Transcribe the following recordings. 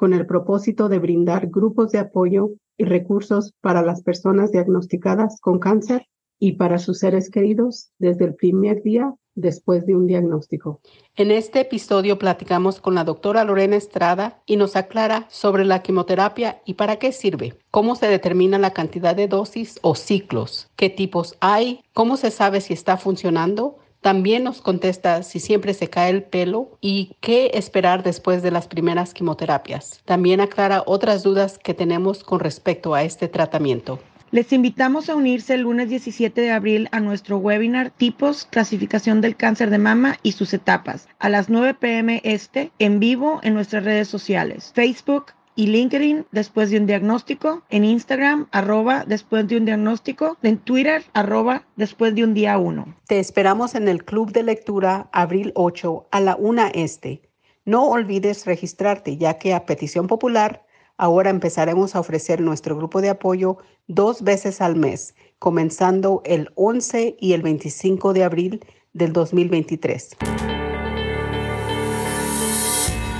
con el propósito de brindar grupos de apoyo y recursos para las personas diagnosticadas con cáncer y para sus seres queridos desde el primer día después de un diagnóstico. En este episodio platicamos con la doctora Lorena Estrada y nos aclara sobre la quimioterapia y para qué sirve, cómo se determina la cantidad de dosis o ciclos, qué tipos hay, cómo se sabe si está funcionando también nos contesta si siempre se cae el pelo y qué esperar después de las primeras quimioterapias. También aclara otras dudas que tenemos con respecto a este tratamiento. Les invitamos a unirse el lunes 17 de abril a nuestro webinar Tipos, Clasificación del Cáncer de Mama y sus etapas, a las 9 pm este, en vivo en nuestras redes sociales, Facebook, y LinkedIn después de un diagnóstico, en Instagram arroba después de un diagnóstico, en Twitter arroba después de un día 1. Te esperamos en el Club de Lectura abril 8 a la 1 este. No olvides registrarte ya que a petición popular ahora empezaremos a ofrecer nuestro grupo de apoyo dos veces al mes, comenzando el 11 y el 25 de abril del 2023.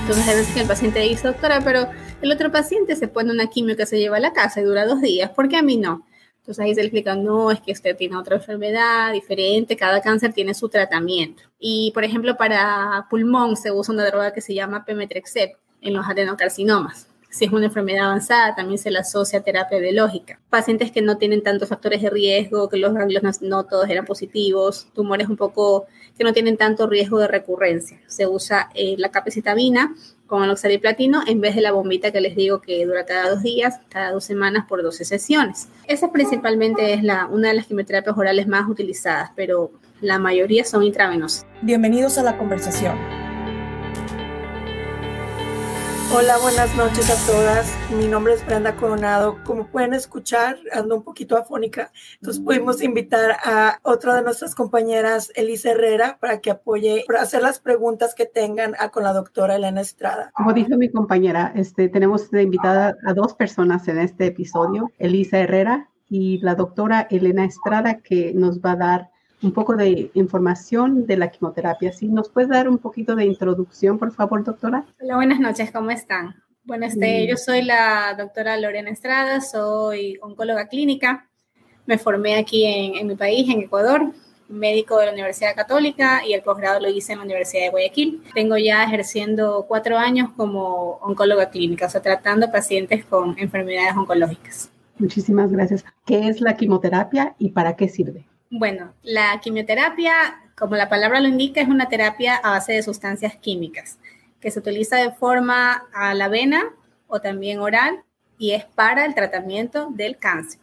Entonces a veces que el paciente dice, doctora, pero el otro paciente se pone una quimio que se lleva a la casa y dura dos días, ¿por qué a mí no? Entonces ahí se le explica, no, es que usted tiene otra enfermedad diferente, cada cáncer tiene su tratamiento. Y por ejemplo, para pulmón se usa una droga que se llama Pemetrexed en los adenocarcinomas. Si es una enfermedad avanzada, también se la asocia a terapia biológica. Pacientes que no tienen tantos factores de riesgo, que los ganglios no, todos eran positivos, tumores un poco que no tienen tanto riesgo de recurrencia. Se usa eh, la capecitabina con el oxaliplatino en vez de la bombita que les digo que dura cada dos días, cada dos semanas por 12 sesiones. Esa principalmente es la, una de las quimioterapias orales más utilizadas, pero la mayoría son intravenosas. Bienvenidos a la conversación. Hola, buenas noches a todas. Mi nombre es Brenda Coronado. Como pueden escuchar, ando un poquito afónica. Entonces pudimos invitar a otra de nuestras compañeras, Elisa Herrera, para que apoye, para hacer las preguntas que tengan a, con la doctora Elena Estrada. Como dijo mi compañera, este, tenemos de invitada a dos personas en este episodio, Elisa Herrera y la doctora Elena Estrada, que nos va a dar un poco de información de la quimioterapia. ¿Sí? ¿Nos puede dar un poquito de introducción, por favor, doctora? Hola, buenas noches, ¿cómo están? Bueno, este, yo soy la doctora Lorena Estrada, soy oncóloga clínica. Me formé aquí en, en mi país, en Ecuador, médico de la Universidad Católica y el posgrado lo hice en la Universidad de Guayaquil. Tengo ya ejerciendo cuatro años como oncóloga clínica, o sea, tratando pacientes con enfermedades oncológicas. Muchísimas gracias. ¿Qué es la quimioterapia y para qué sirve? Bueno, la quimioterapia, como la palabra lo indica, es una terapia a base de sustancias químicas que se utiliza de forma a la vena o también oral y es para el tratamiento del cáncer.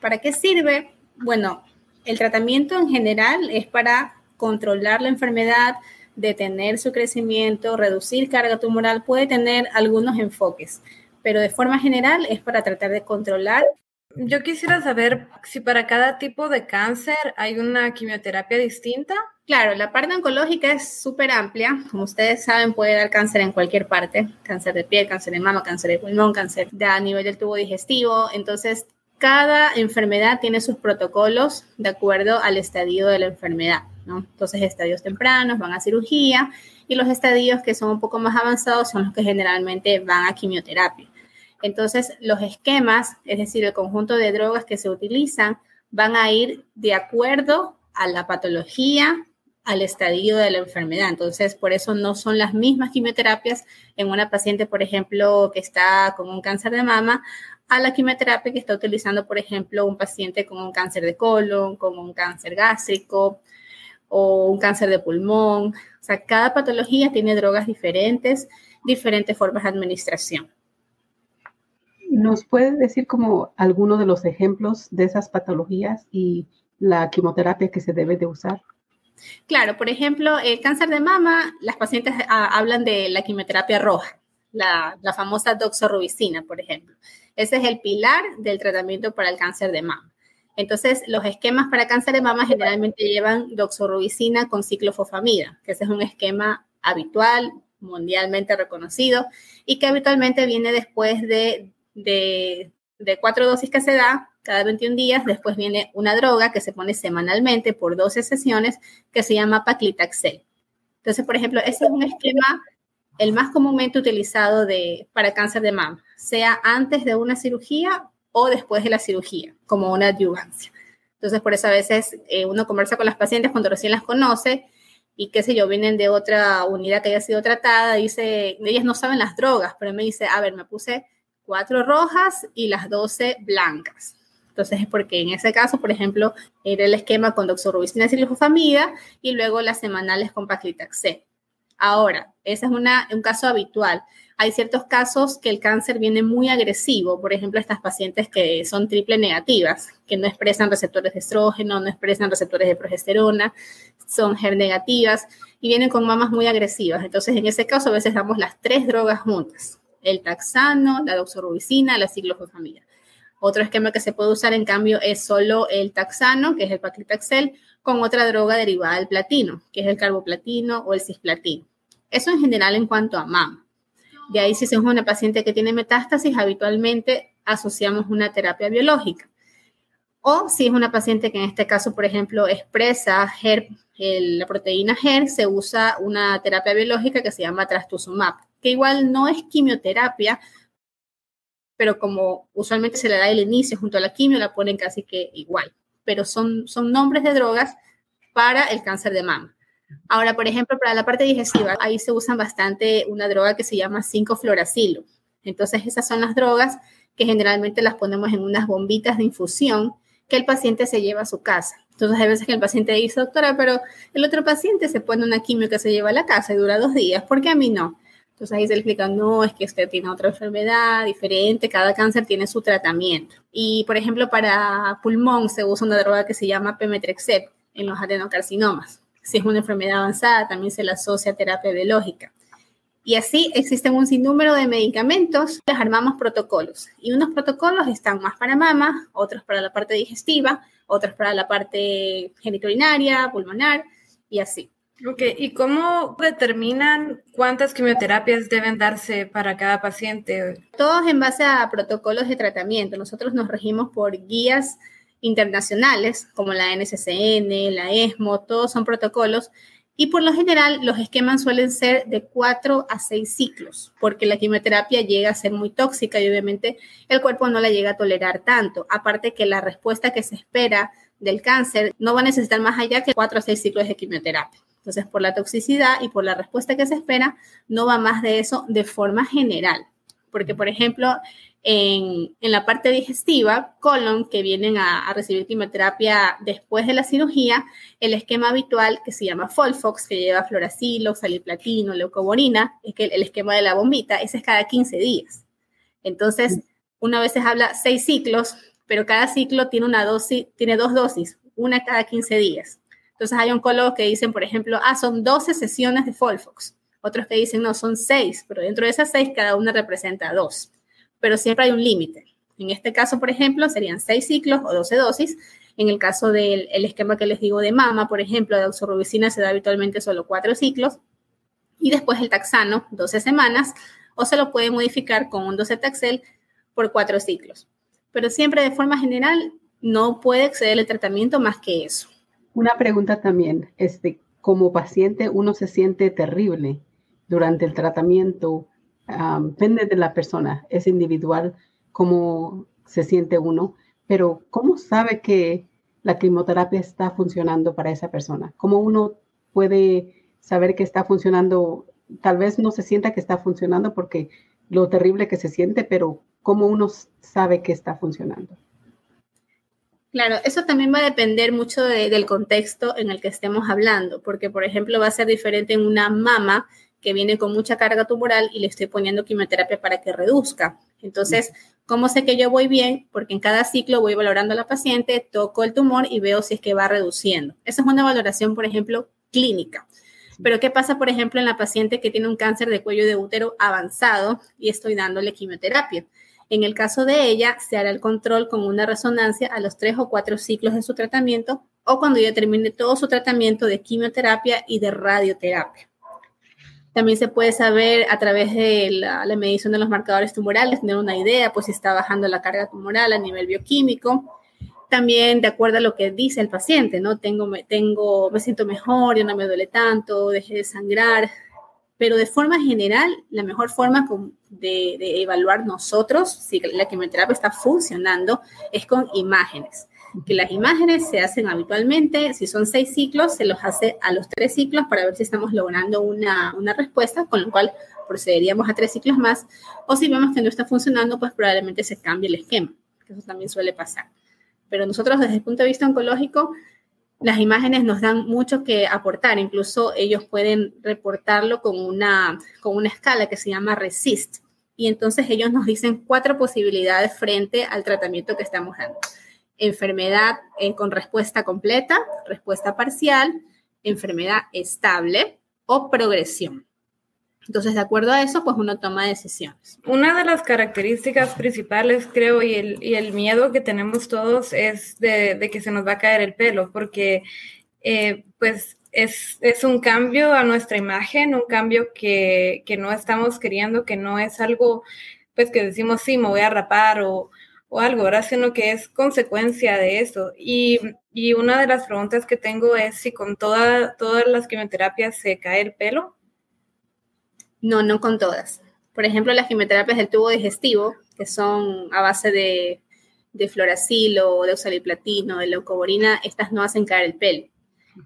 ¿Para qué sirve? Bueno, el tratamiento en general es para controlar la enfermedad, detener su crecimiento, reducir carga tumoral, puede tener algunos enfoques, pero de forma general es para tratar de controlar yo quisiera saber si para cada tipo de cáncer hay una quimioterapia distinta. Claro, la parte oncológica es súper amplia. Como ustedes saben, puede dar cáncer en cualquier parte. Cáncer de piel, cáncer de mama, cáncer de pulmón, cáncer de a nivel del tubo digestivo. Entonces, cada enfermedad tiene sus protocolos de acuerdo al estadio de la enfermedad. ¿no? Entonces, estadios tempranos van a cirugía y los estadios que son un poco más avanzados son los que generalmente van a quimioterapia. Entonces, los esquemas, es decir, el conjunto de drogas que se utilizan, van a ir de acuerdo a la patología, al estadio de la enfermedad. Entonces, por eso no son las mismas quimioterapias en una paciente, por ejemplo, que está con un cáncer de mama, a la quimioterapia que está utilizando, por ejemplo, un paciente con un cáncer de colon, con un cáncer gástrico o un cáncer de pulmón. O sea, cada patología tiene drogas diferentes, diferentes formas de administración. ¿Nos puede decir como alguno de los ejemplos de esas patologías y la quimioterapia que se debe de usar? Claro, por ejemplo, el cáncer de mama, las pacientes ah, hablan de la quimioterapia roja, la, la famosa doxorubicina, por ejemplo. Ese es el pilar del tratamiento para el cáncer de mama. Entonces, los esquemas para cáncer de mama generalmente llevan doxorubicina con ciclofosfamida, que ese es un esquema habitual, mundialmente reconocido, y que habitualmente viene después de, de, cuatro dosis que se da cada 21 días. Después viene una droga que se pone semanalmente por 12 sesiones que se llama paclitaxel. Entonces, por ejemplo, ese es un esquema el más comúnmente utilizado de, para cáncer de mama, sea antes de una cirugía o después de la cirugía, como una adyuvancia. Entonces, por eso a veces eh, uno conversa con las pacientes cuando recién las conoce y qué sé yo, vienen de otra unidad que haya sido tratada, dice, ellas no saben las drogas, pero me dice, a ver, me puse cuatro rojas y las doce blancas. Entonces es porque en ese caso, por ejemplo, era el esquema con doxorubicina y y luego las semanales con paclitaxel. Ahora, ese es un caso habitual. Hay ciertos casos que el cáncer viene muy agresivo, por ejemplo, estas pacientes que son triple negativas, que no expresan receptores de estrógeno, no expresan receptores de progesterona, son HER negativas y vienen con mamas muy agresivas. Entonces, en ese caso, a veces damos las tres drogas juntas, el taxano, la doxorubicina, la ciclofosfamida. Otro esquema que se puede usar, en cambio, es solo el taxano, que es el paclitaxel, con otra droga derivada del platino, que es el carboplatino o el cisplatino. Eso en general en cuanto a mama. De ahí, si somos una paciente que tiene metástasis, habitualmente asociamos una terapia biológica. O si es una paciente que en este caso, por ejemplo, expresa la proteína HER, se usa una terapia biológica que se llama trastuzumab, que igual no es quimioterapia, pero como usualmente se le da el inicio junto a la quimio, la ponen casi que igual. Pero son, son nombres de drogas para el cáncer de mama. Ahora, por ejemplo, para la parte digestiva, ahí se usan bastante una droga que se llama 5-fluoracilo. Entonces, esas son las drogas que generalmente las ponemos en unas bombitas de infusión que el paciente se lleva a su casa. Entonces, hay veces que el paciente dice, doctora, pero el otro paciente se pone una quimio que se lleva a la casa y dura dos días, ¿por qué a mí no? Entonces ahí se le explica, no, es que usted tiene otra enfermedad diferente, cada cáncer tiene su tratamiento. Y, por ejemplo, para pulmón se usa una droga que se llama Pemetrexed en los adenocarcinomas. Si es una enfermedad avanzada, también se le asocia a terapia biológica. Y así existen un sinnúmero de medicamentos, les armamos protocolos. Y unos protocolos están más para mama, otros para la parte digestiva, otros para la parte geniturinaria, pulmonar y así. Ok, ¿y cómo determinan cuántas quimioterapias deben darse para cada paciente? Todos en base a protocolos de tratamiento. Nosotros nos regimos por guías internacionales como la NCCN, la ESMO, todos son protocolos. Y por lo general los esquemas suelen ser de cuatro a seis ciclos, porque la quimioterapia llega a ser muy tóxica y obviamente el cuerpo no la llega a tolerar tanto. Aparte que la respuesta que se espera del cáncer no va a necesitar más allá que cuatro a seis ciclos de quimioterapia. Entonces, por la toxicidad y por la respuesta que se espera, no va más de eso de forma general. Porque, por ejemplo, en, la parte digestiva, colon, que vienen a, recibir quimioterapia después de la cirugía, el esquema habitual que se llama Folfox, que lleva floracilo, saliplatino, leucoborina, es que el, esquema de la bombita, ese es cada 15 días. Entonces, una vez se habla seis ciclos, pero cada ciclo tiene una dosis, tiene dos dosis, una cada 15 días. Entonces hay oncólogos que dicen, por ejemplo, ah, son 12 sesiones de Folfox. Otros que dicen, no, son 6, pero dentro de esas 6 cada una representa 2. Pero siempre hay un límite. En este caso, por ejemplo, serían 6 ciclos o 12 dosis. En el caso del esquema que les digo de mama, por ejemplo, de oxorubicina se da habitualmente solo 4 ciclos. Y después el taxano, 12 semanas. O se lo puede modificar con un 12 taxel por 4 ciclos. Pero siempre de forma general no puede exceder el tratamiento más que eso. Una pregunta también, este, como paciente uno se siente terrible durante el tratamiento, depende de la persona, es individual cómo se siente uno, pero ¿cómo sabe que la quimioterapia está funcionando para esa persona? ¿Cómo uno puede saber que está funcionando? Tal vez no se sienta que está funcionando porque lo terrible que se siente, pero ¿cómo uno sabe que está funcionando? Claro, eso también va a depender mucho del contexto en el que estemos hablando, porque por ejemplo va a ser diferente en una mama que viene con mucha carga tumoral y le estoy poniendo quimioterapia para que reduzca. Entonces, ¿cómo sé que yo voy bien? Porque en cada ciclo voy valorando a la paciente, toco el tumor y veo si es que va reduciendo. Esa es una valoración, por ejemplo, clínica. Pero ¿qué pasa, por ejemplo, en la paciente que tiene un cáncer de cuello de útero avanzado y estoy dándole quimioterapia? En el caso de ella, se hará el control con una resonancia a los tres o cuatro ciclos de su tratamiento o cuando ya termine todo su tratamiento de quimioterapia y de radioterapia. También se puede saber a través de la, medición de los marcadores tumorales, tener una idea, pues si está bajando la carga tumoral a nivel bioquímico. También de acuerdo a lo que dice el paciente, ¿no? Tengo, me, tengo, me siento mejor, ya no me duele tanto, dejé de sangrar. Pero de forma general, la mejor forma de, de evaluar nosotros si la quimioterapia está funcionando es con imágenes. Que las imágenes se hacen habitualmente, si son seis ciclos, se los hace a los tres ciclos para ver si estamos logrando una, una respuesta, con lo cual procederíamos a tres ciclos más, o si vemos que no está funcionando, pues probablemente se cambie el esquema, que eso también suele pasar. Pero nosotros desde el punto de vista oncológico, las imágenes nos dan mucho que aportar, incluso ellos pueden reportarlo con una, con una escala que se llama RESIST, y entonces ellos nos dicen cuatro posibilidades frente al tratamiento que estamos dando enfermedad eh, con respuesta completa, respuesta parcial, enfermedad estable o progresión. Entonces, de acuerdo a eso, pues uno toma decisiones. Una de las características principales, creo, y el, miedo que tenemos todos es de, que se nos va a caer el pelo, porque eh, pues es, un cambio a nuestra imagen, un cambio que, que, no estamos queriendo, que no es algo, pues que decimos, sí, me voy a rapar o, o algo, ¿verdad? Sino que es consecuencia de eso. Y, una de las preguntas que tengo es si con toda, todas las quimioterapias se cae el pelo. No, no con todas. Por ejemplo, las quimioterapias del tubo digestivo, que son a base de, de floracilo, de oxaliplatino, de leucoborina, estas no hacen caer el pelo.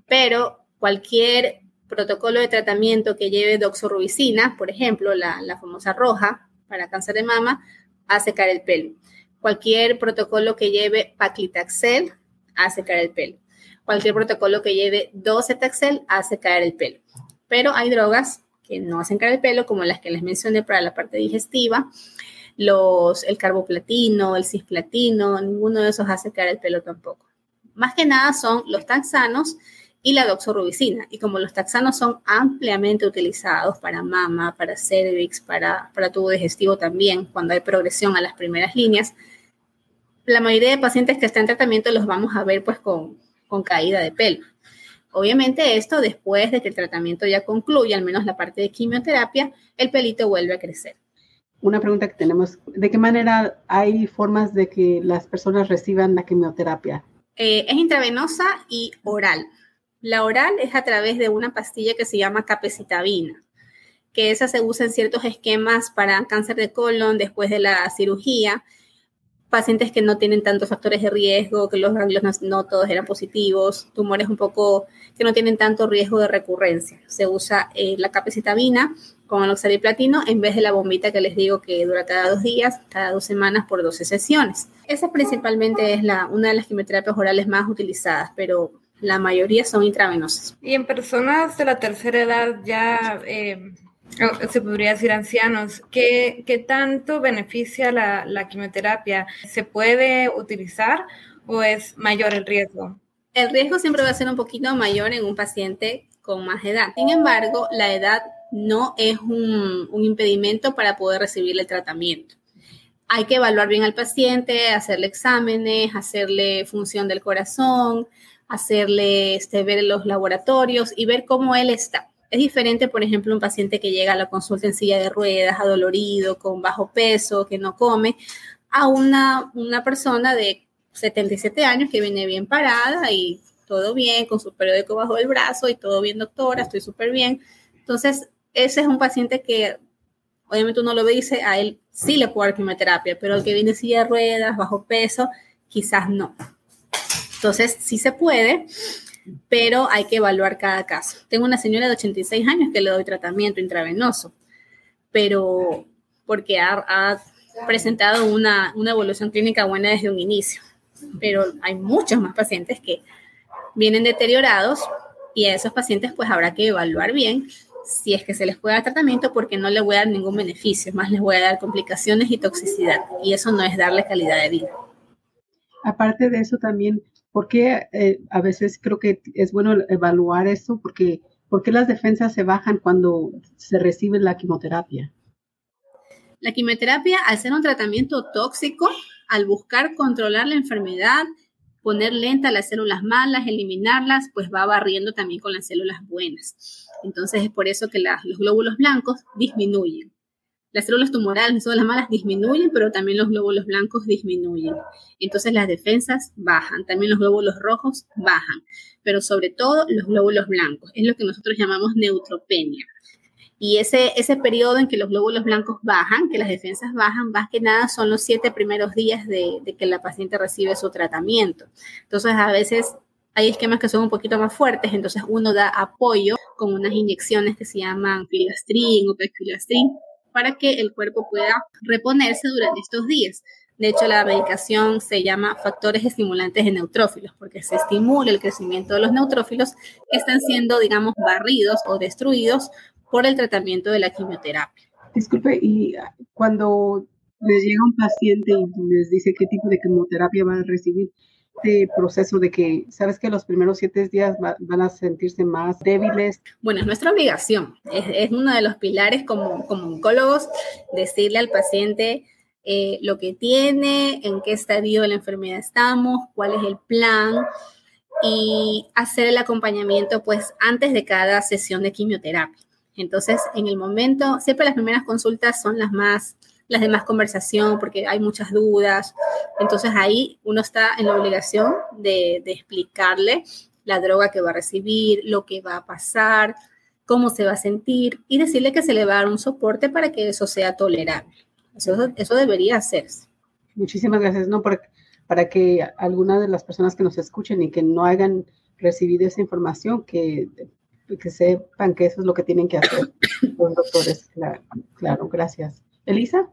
Pero cualquier protocolo de tratamiento que lleve doxorubicina, por ejemplo, la, la famosa roja para cáncer de mama, hace caer el pelo. Cualquier protocolo que lleve paclitaxel hace caer el pelo. Cualquier protocolo que lleve docetaxel hace caer el pelo. Pero hay drogas que no hacen caer el pelo, como las que les mencioné para la parte digestiva, los, el carboplatino, el cisplatino, ninguno de esos hace caer el pelo tampoco. Más que nada son los taxanos y la doxorubicina. Y como los taxanos son ampliamente utilizados para mama, para cervix, para, para tubo digestivo también, cuando hay progresión a las primeras líneas, la mayoría de pacientes que están en tratamiento los vamos a ver pues con, con caída de pelo. Obviamente esto después de que el tratamiento ya concluya, al menos la parte de quimioterapia, el pelito vuelve a crecer. Una pregunta que tenemos, ¿de qué manera hay formas de que las personas reciban la quimioterapia? Eh, es intravenosa y oral. La oral es a través de una pastilla que se llama capecitabina, que esa se usa en ciertos esquemas para cáncer de colon después de la cirugía pacientes que no tienen tantos factores de riesgo, que los ganglios no, todos eran positivos, tumores un poco que no tienen tanto riesgo de recurrencia. Se usa eh, la capecitabina con oxaliplatino en vez de la bombita que les digo que dura cada dos días, cada dos semanas por 12 sesiones. Esa principalmente es la, una de las quimioterapias orales más utilizadas, pero la mayoría son intravenosas. Y en personas de la tercera edad ya... Eh, se podría decir ancianos, ¿qué, qué tanto beneficia la, la, quimioterapia? ¿Se puede utilizar o es mayor el riesgo? El riesgo siempre va a ser un poquito mayor en un paciente con más edad. Sin embargo, la edad no es un, impedimento para poder recibir el tratamiento. Hay que evaluar bien al paciente, hacerle exámenes, hacerle función del corazón, hacerle este, ver los laboratorios y ver cómo él está es diferente, por ejemplo, un paciente que llega a la consulta en silla de ruedas, adolorido, con bajo peso, que no come, a una, una persona de 77 años que viene bien parada y todo bien, con su periódico bajo el brazo y todo bien, doctora, estoy súper bien. Entonces, ese es un paciente que obviamente uno lo dice, a él sí le puede dar quimioterapia, pero el que viene en silla de ruedas, bajo peso, quizás no. Entonces, sí se puede pero hay que evaluar cada caso. Tengo una señora de 86 años que le doy tratamiento intravenoso, pero porque ha, presentado una, una evolución clínica buena desde un inicio. Pero hay muchos más pacientes que vienen deteriorados y a esos pacientes pues habrá que evaluar bien si es que se les puede dar tratamiento porque no le voy a dar ningún beneficio, más les voy a dar complicaciones y toxicidad y eso no es darle calidad de vida. Aparte de eso también porque eh, a veces creo que es bueno evaluar eso, porque ¿Por qué las defensas se bajan cuando se recibe la quimioterapia? La quimioterapia, al ser un tratamiento tóxico, al buscar controlar la enfermedad, poner lenta las células malas, eliminarlas, pues va barriendo también con las células buenas. Entonces es por eso que los glóbulos blancos disminuyen. Las células tumorales, las malas disminuyen, pero también los glóbulos blancos disminuyen. Entonces las defensas bajan, también los glóbulos rojos bajan, pero sobre todo los glóbulos blancos. Es lo que nosotros llamamos neutropenia. Y ese, ese periodo en que los glóbulos blancos bajan, que las defensas bajan, más que nada son los siete primeros días de, que la paciente recibe su tratamiento. Entonces, a veces hay esquemas que son un poquito más fuertes, entonces uno da apoyo con unas inyecciones que se llaman filastrin o pegfilastrin para que el cuerpo pueda reponerse durante estos días. De hecho, la medicación se llama factores estimulantes de neutrófilos, porque se estimula el crecimiento de los neutrófilos que están siendo, digamos, barridos o destruidos por el tratamiento de la quimioterapia. Disculpe, y cuando les llega un paciente y les dice qué tipo de quimioterapia van a recibir, este proceso de que, sabes que los primeros siete días van a sentirse más débiles? Bueno, es nuestra obligación, es, uno de los pilares como, como oncólogos, decirle al paciente eh, lo que tiene, en qué estadio de la enfermedad estamos, cuál es el plan y hacer el acompañamiento pues antes de cada sesión de quimioterapia. Entonces, en el momento, siempre las primeras consultas son las más, las de más conversación, porque hay muchas dudas. Entonces, ahí uno está en la obligación de, explicarle la droga que va a recibir, lo que va a pasar, cómo se va a sentir y decirle que se le va a dar un soporte para que eso sea tolerable. Eso, eso debería hacerse. Muchísimas gracias. No, para, para que algunas de las personas que nos escuchen y que no hayan recibido esa información, que que sepan que eso es lo que tienen que hacer los doctores. Claro, gracias. Elisa.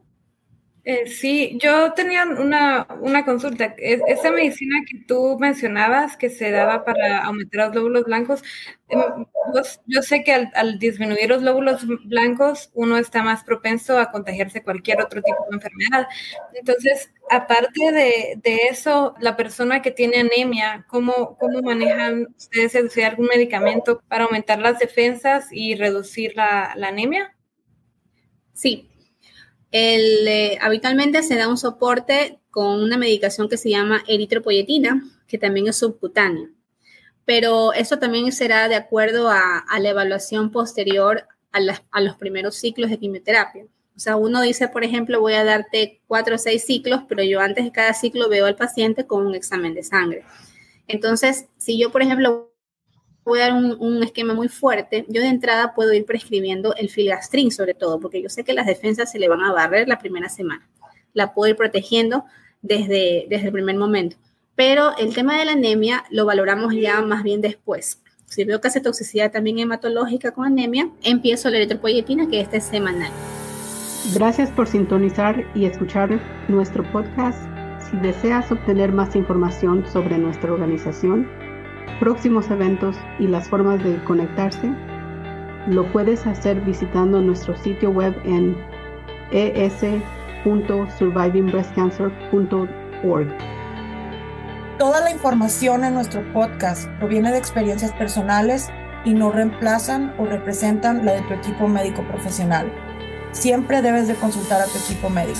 Eh, sí, yo tenía una, una consulta. esa medicina que tú mencionabas que se daba para aumentar los glóbulos blancos, em, yo sé que al, disminuir los glóbulos blancos uno está más propenso a contagiarse cualquier otro tipo de enfermedad. Entonces, aparte de, eso, la persona que tiene anemia, ¿cómo, cómo manejan ustedes algún medicamento para aumentar las defensas y reducir la, la anemia? Sí, el, eh, habitualmente se da un soporte con una medicación que se llama eritropoyetina, que también es subcutánea. Pero eso también será de acuerdo a, la evaluación posterior a, los primeros ciclos de quimioterapia. O sea, uno dice, por ejemplo, voy a darte cuatro o seis ciclos, pero yo antes de cada ciclo veo al paciente con un examen de sangre. Entonces, si yo, por ejemplo, voy a dar un, esquema muy fuerte, yo de entrada puedo ir prescribiendo el filastrin sobre todo, porque yo sé que las defensas se le van a barrer la primera semana. La puedo ir protegiendo desde, desde el primer momento. Pero el tema de la anemia lo valoramos ya más bien después. Si veo que hace toxicidad también hematológica con anemia, empiezo la eritropoyetina, que este es semanal. Gracias por sintonizar y escuchar nuestro podcast. Si deseas obtener más información sobre nuestra organización, próximos eventos y las formas de conectarse, lo puedes hacer visitando nuestro sitio web en es.survivingbreastcancer.org. Toda la información en nuestro podcast proviene de experiencias personales y no reemplazan o representan la de tu equipo médico profesional. Siempre debes de consultar a tu equipo médico.